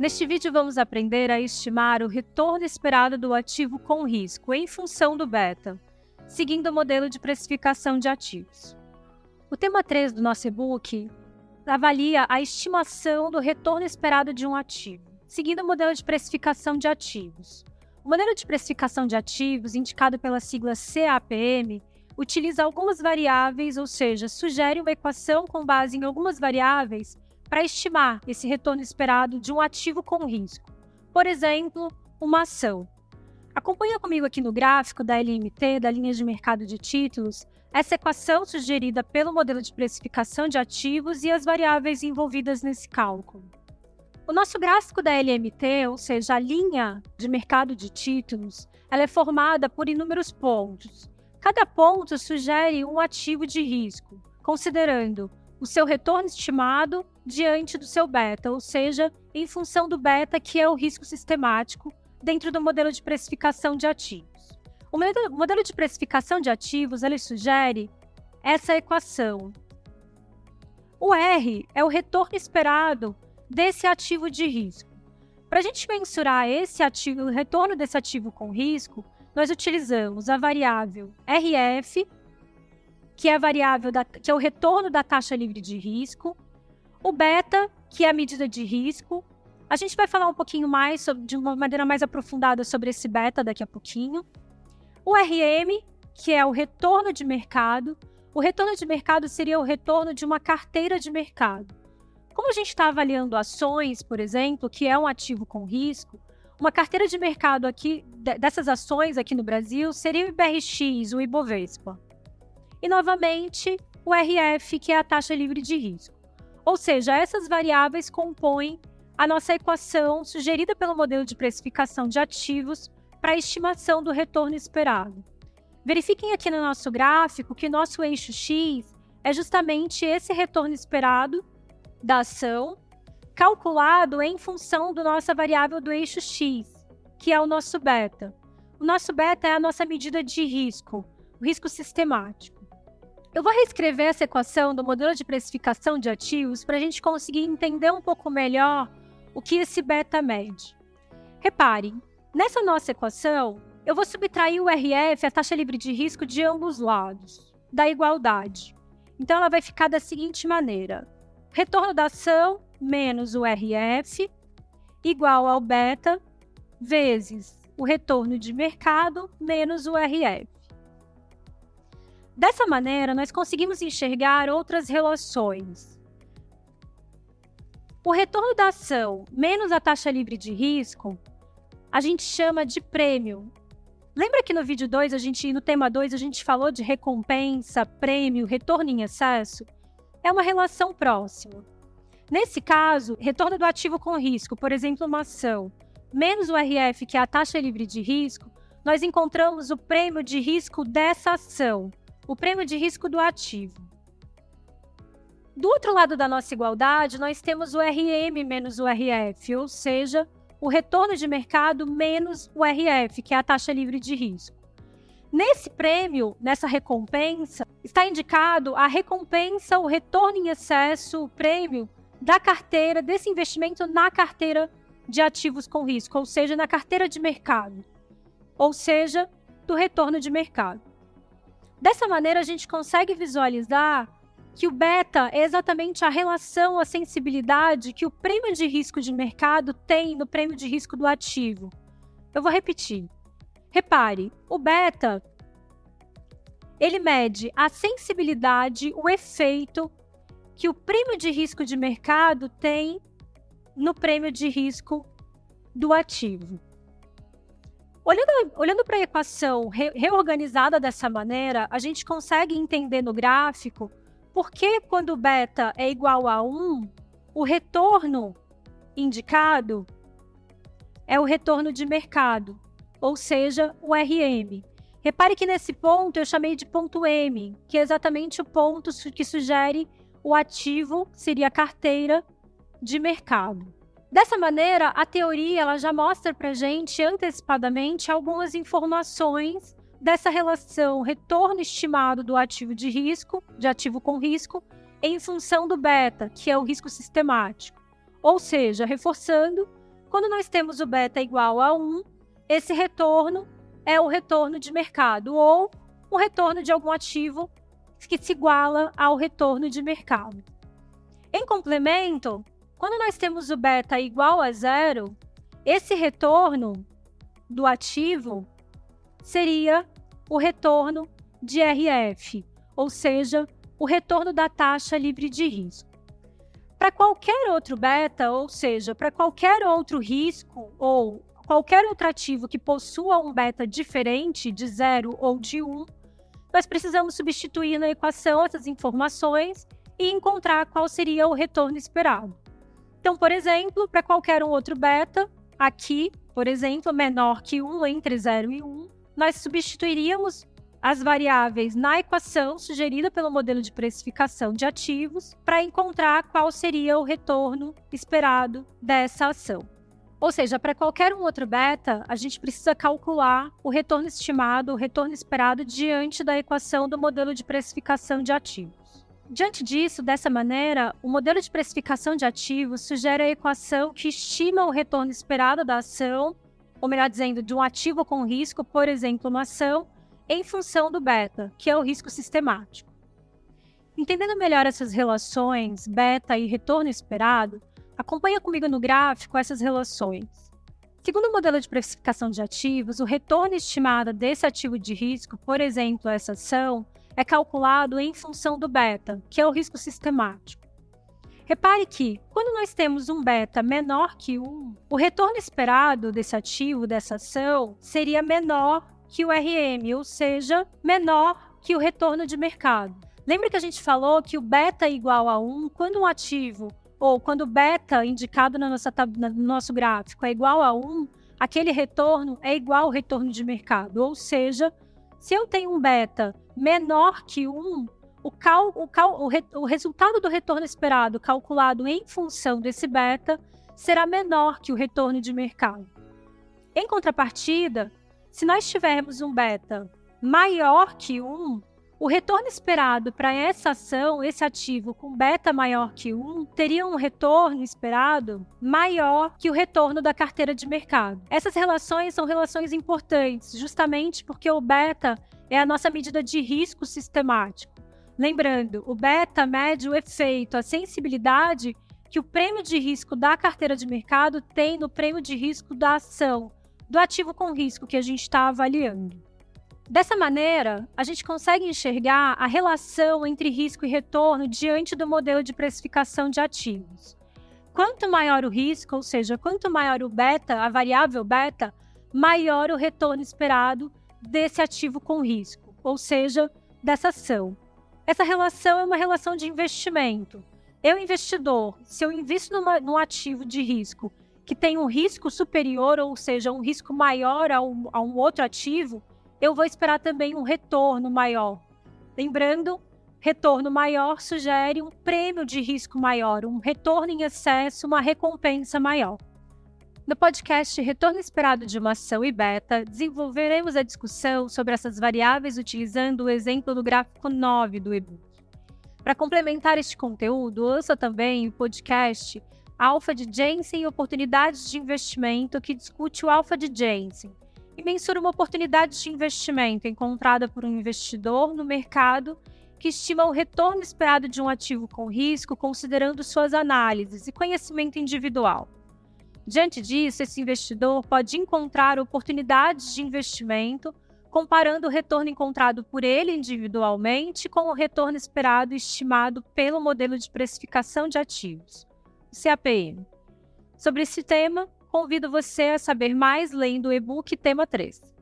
Neste vídeo vamos aprender a estimar o retorno esperado do ativo com risco em função do beta, seguindo o modelo de precificação de ativos. O tema 3 do nosso e-book avalia a estimação do retorno esperado de um ativo, seguindo o modelo de precificação de ativos. O modelo de precificação de ativos, indicado pela sigla CAPM, utiliza algumas variáveis, ou seja, sugere uma equação com base em algumas variáveis para estimar esse retorno esperado de um ativo com risco. Por exemplo, uma ação. Acompanha comigo aqui no gráfico da LMT, da linha de mercado de títulos, essa equação sugerida pelo modelo de precificação de ativos e as variáveis envolvidas nesse cálculo. O nosso gráfico da LMT, ou seja, a linha de mercado de títulos, ela é formada por inúmeros pontos. Cada ponto sugere um ativo de risco, considerando o seu retorno estimado diante do seu beta, ou seja, em função do beta, que é o risco sistemático dentro do modelo de precificação de ativos. O modelo de precificação de ativos ele sugere essa equação. O R é o retorno esperado desse ativo de risco. Para a gente mensurar esse ativo, o retorno desse ativo com risco, nós utilizamos a variável RF, que é a variável da, que é o retorno da taxa livre de risco, o beta, que é a medida de risco. A gente vai falar um pouquinho mais, sobre, de uma maneira mais aprofundada, sobre esse beta daqui a pouquinho. O RM, que é o retorno de mercado. O retorno de mercado seria o retorno de uma carteira de mercado. Como a gente está avaliando ações, por exemplo, que é um ativo com risco, uma carteira de mercado aqui dessas ações aqui no Brasil seria o IBRX, o Ibovespa. E novamente, o RF, que é a taxa livre de risco. Ou seja, essas variáveis compõem a nossa equação sugerida pelo modelo de precificação de ativos para a estimação do retorno esperado. Verifiquem aqui no nosso gráfico que nosso eixo X é justamente esse retorno esperado da ação, calculado em função da nossa variável do eixo X, que é o nosso beta. O nosso beta é a nossa medida de risco, o risco sistemático. Eu vou reescrever essa equação do modelo de precificação de ativos para a gente conseguir entender um pouco melhor o que esse beta mede. Reparem, nessa nossa equação, eu vou subtrair o RF, a taxa livre de risco, de ambos lados, da igualdade. Então, ela vai ficar da seguinte maneira: retorno da ação menos o RF igual ao beta vezes o retorno de mercado menos o RF. Dessa maneira, nós conseguimos enxergar outras relações. O retorno da ação menos a taxa livre de risco, a gente chama de prêmio. Lembra que no vídeo 2, a gente, no tema 2, a gente falou de recompensa, prêmio, retorno em excesso? É uma relação próxima. Nesse caso, retorno do ativo com risco, por exemplo, uma ação, menos o RF, que é a taxa livre de risco, nós encontramos o prêmio de risco dessa ação, o prêmio de risco do ativo. Do outro lado da nossa igualdade, nós temos o RM menos o RF, ou seja, o retorno de mercado menos o RF, que é a taxa livre de risco. Nesse prêmio, nessa recompensa, está indicado a recompensa, o retorno em excesso, o prêmio da carteira, desse investimento na carteira de ativos com risco, ou seja, na carteira de mercado, ou seja, do retorno de mercado. Dessa maneira, a gente consegue visualizar que o beta é exatamente a relação, a sensibilidade que o prêmio de risco de mercado tem no prêmio de risco do ativo. Eu vou repetir. Repare, o beta ele mede a sensibilidade, o efeito que o prêmio de risco de mercado tem no prêmio de risco do ativo. Olhando, olhando para a equação re, reorganizada dessa maneira, a gente consegue entender no gráfico por que quando beta é igual a 1, o retorno indicado é o retorno de mercado, ou seja, o RM. Repare que nesse ponto eu chamei de ponto M, que é exatamente o ponto que sugere o ativo, seria a carteira de mercado. Dessa maneira, a teoria ela já mostra para gente antecipadamente algumas informações dessa relação retorno estimado do ativo de risco, de ativo com risco, em função do beta, que é o risco sistemático. Ou seja, reforçando, quando nós temos o beta igual a 1, esse retorno é o retorno de mercado ou o retorno de algum ativo que se iguala ao retorno de mercado. Em complemento, quando nós temos o beta igual a zero, esse retorno do ativo seria o retorno de RF, ou seja, o retorno da taxa livre de risco. Para qualquer outro beta, ou seja, para qualquer outro risco ou qualquer outro ativo que possua um beta diferente de zero ou de 1, um, nós precisamos substituir na equação essas informações e encontrar qual seria o retorno esperado. Então, por exemplo, para qualquer um outro beta, aqui, por exemplo, menor que 1 entre 0 e 1, nós substituiríamos as variáveis na equação sugerida pelo modelo de precificação de ativos para encontrar qual seria o retorno esperado dessa ação. Ou seja, para qualquer um outro beta, a gente precisa calcular o retorno estimado, o retorno esperado diante da equação do modelo de precificação de ativos. Diante disso, dessa maneira, o modelo de precificação de ativos sugere a equação que estima o retorno esperado da ação, ou melhor dizendo, de um ativo com risco, por exemplo, uma ação, em função do beta, que é o risco sistemático. Entendendo melhor essas relações, beta e retorno esperado, acompanha comigo no gráfico essas relações. Segundo o modelo de precificação de ativos, o retorno estimado desse ativo de risco, por exemplo, essa ação, é calculado em função do beta, que é o risco sistemático. Repare que, quando nós temos um beta menor que 1, o retorno esperado desse ativo, dessa ação, seria menor que o RM, ou seja, menor que o retorno de mercado. Lembra que a gente falou que o beta é igual a 1 quando um ativo, ou quando o beta indicado no nosso gráfico é igual a 1, aquele retorno é igual ao retorno de mercado. Ou seja, se eu tenho um beta menor que 1, o, cal, o, cal, o, re, o resultado do retorno esperado calculado em função desse beta será menor que o retorno de mercado. Em contrapartida, se nós tivermos um beta maior que 1, o retorno esperado para essa ação, esse ativo com beta maior que 1, teria um retorno esperado maior que o retorno da carteira de mercado. Essas relações são relações importantes, justamente porque o beta é a nossa medida de risco sistemático. Lembrando, o beta mede o efeito, a sensibilidade que o prêmio de risco da carteira de mercado tem no prêmio de risco da ação, do ativo com risco que a gente está avaliando. Dessa maneira, a gente consegue enxergar a relação entre risco e retorno diante do modelo de precificação de ativos. Quanto maior o risco, ou seja, quanto maior o beta, a variável beta, maior o retorno esperado desse ativo com risco, ou seja, dessa ação. Essa relação é uma relação de investimento. Eu, investidor, se eu invisto numa, num ativo de risco que tem um risco superior, ou seja, um risco maior a um, a um outro ativo, eu vou esperar também um retorno maior. Lembrando, retorno maior sugere um prêmio de risco maior, um retorno em excesso, uma recompensa maior. No podcast Retorno Esperado de uma Ação e Beta, desenvolveremos a discussão sobre essas variáveis utilizando o exemplo do gráfico 9 do e-book. Para complementar este conteúdo, ouça também o podcast Alpha de Jensen e Oportunidades de Investimento, que discute o Alpha de Jensen e mensura uma oportunidade de investimento encontrada por um investidor no mercado que estima o retorno esperado de um ativo com risco, considerando suas análises e conhecimento individual. Diante disso, esse investidor pode encontrar oportunidades de investimento comparando o retorno encontrado por ele individualmente com o retorno esperado estimado pelo modelo de precificação de ativos. CAPM. Sobre esse tema, convido você a saber mais lendo o e-book Tema 3.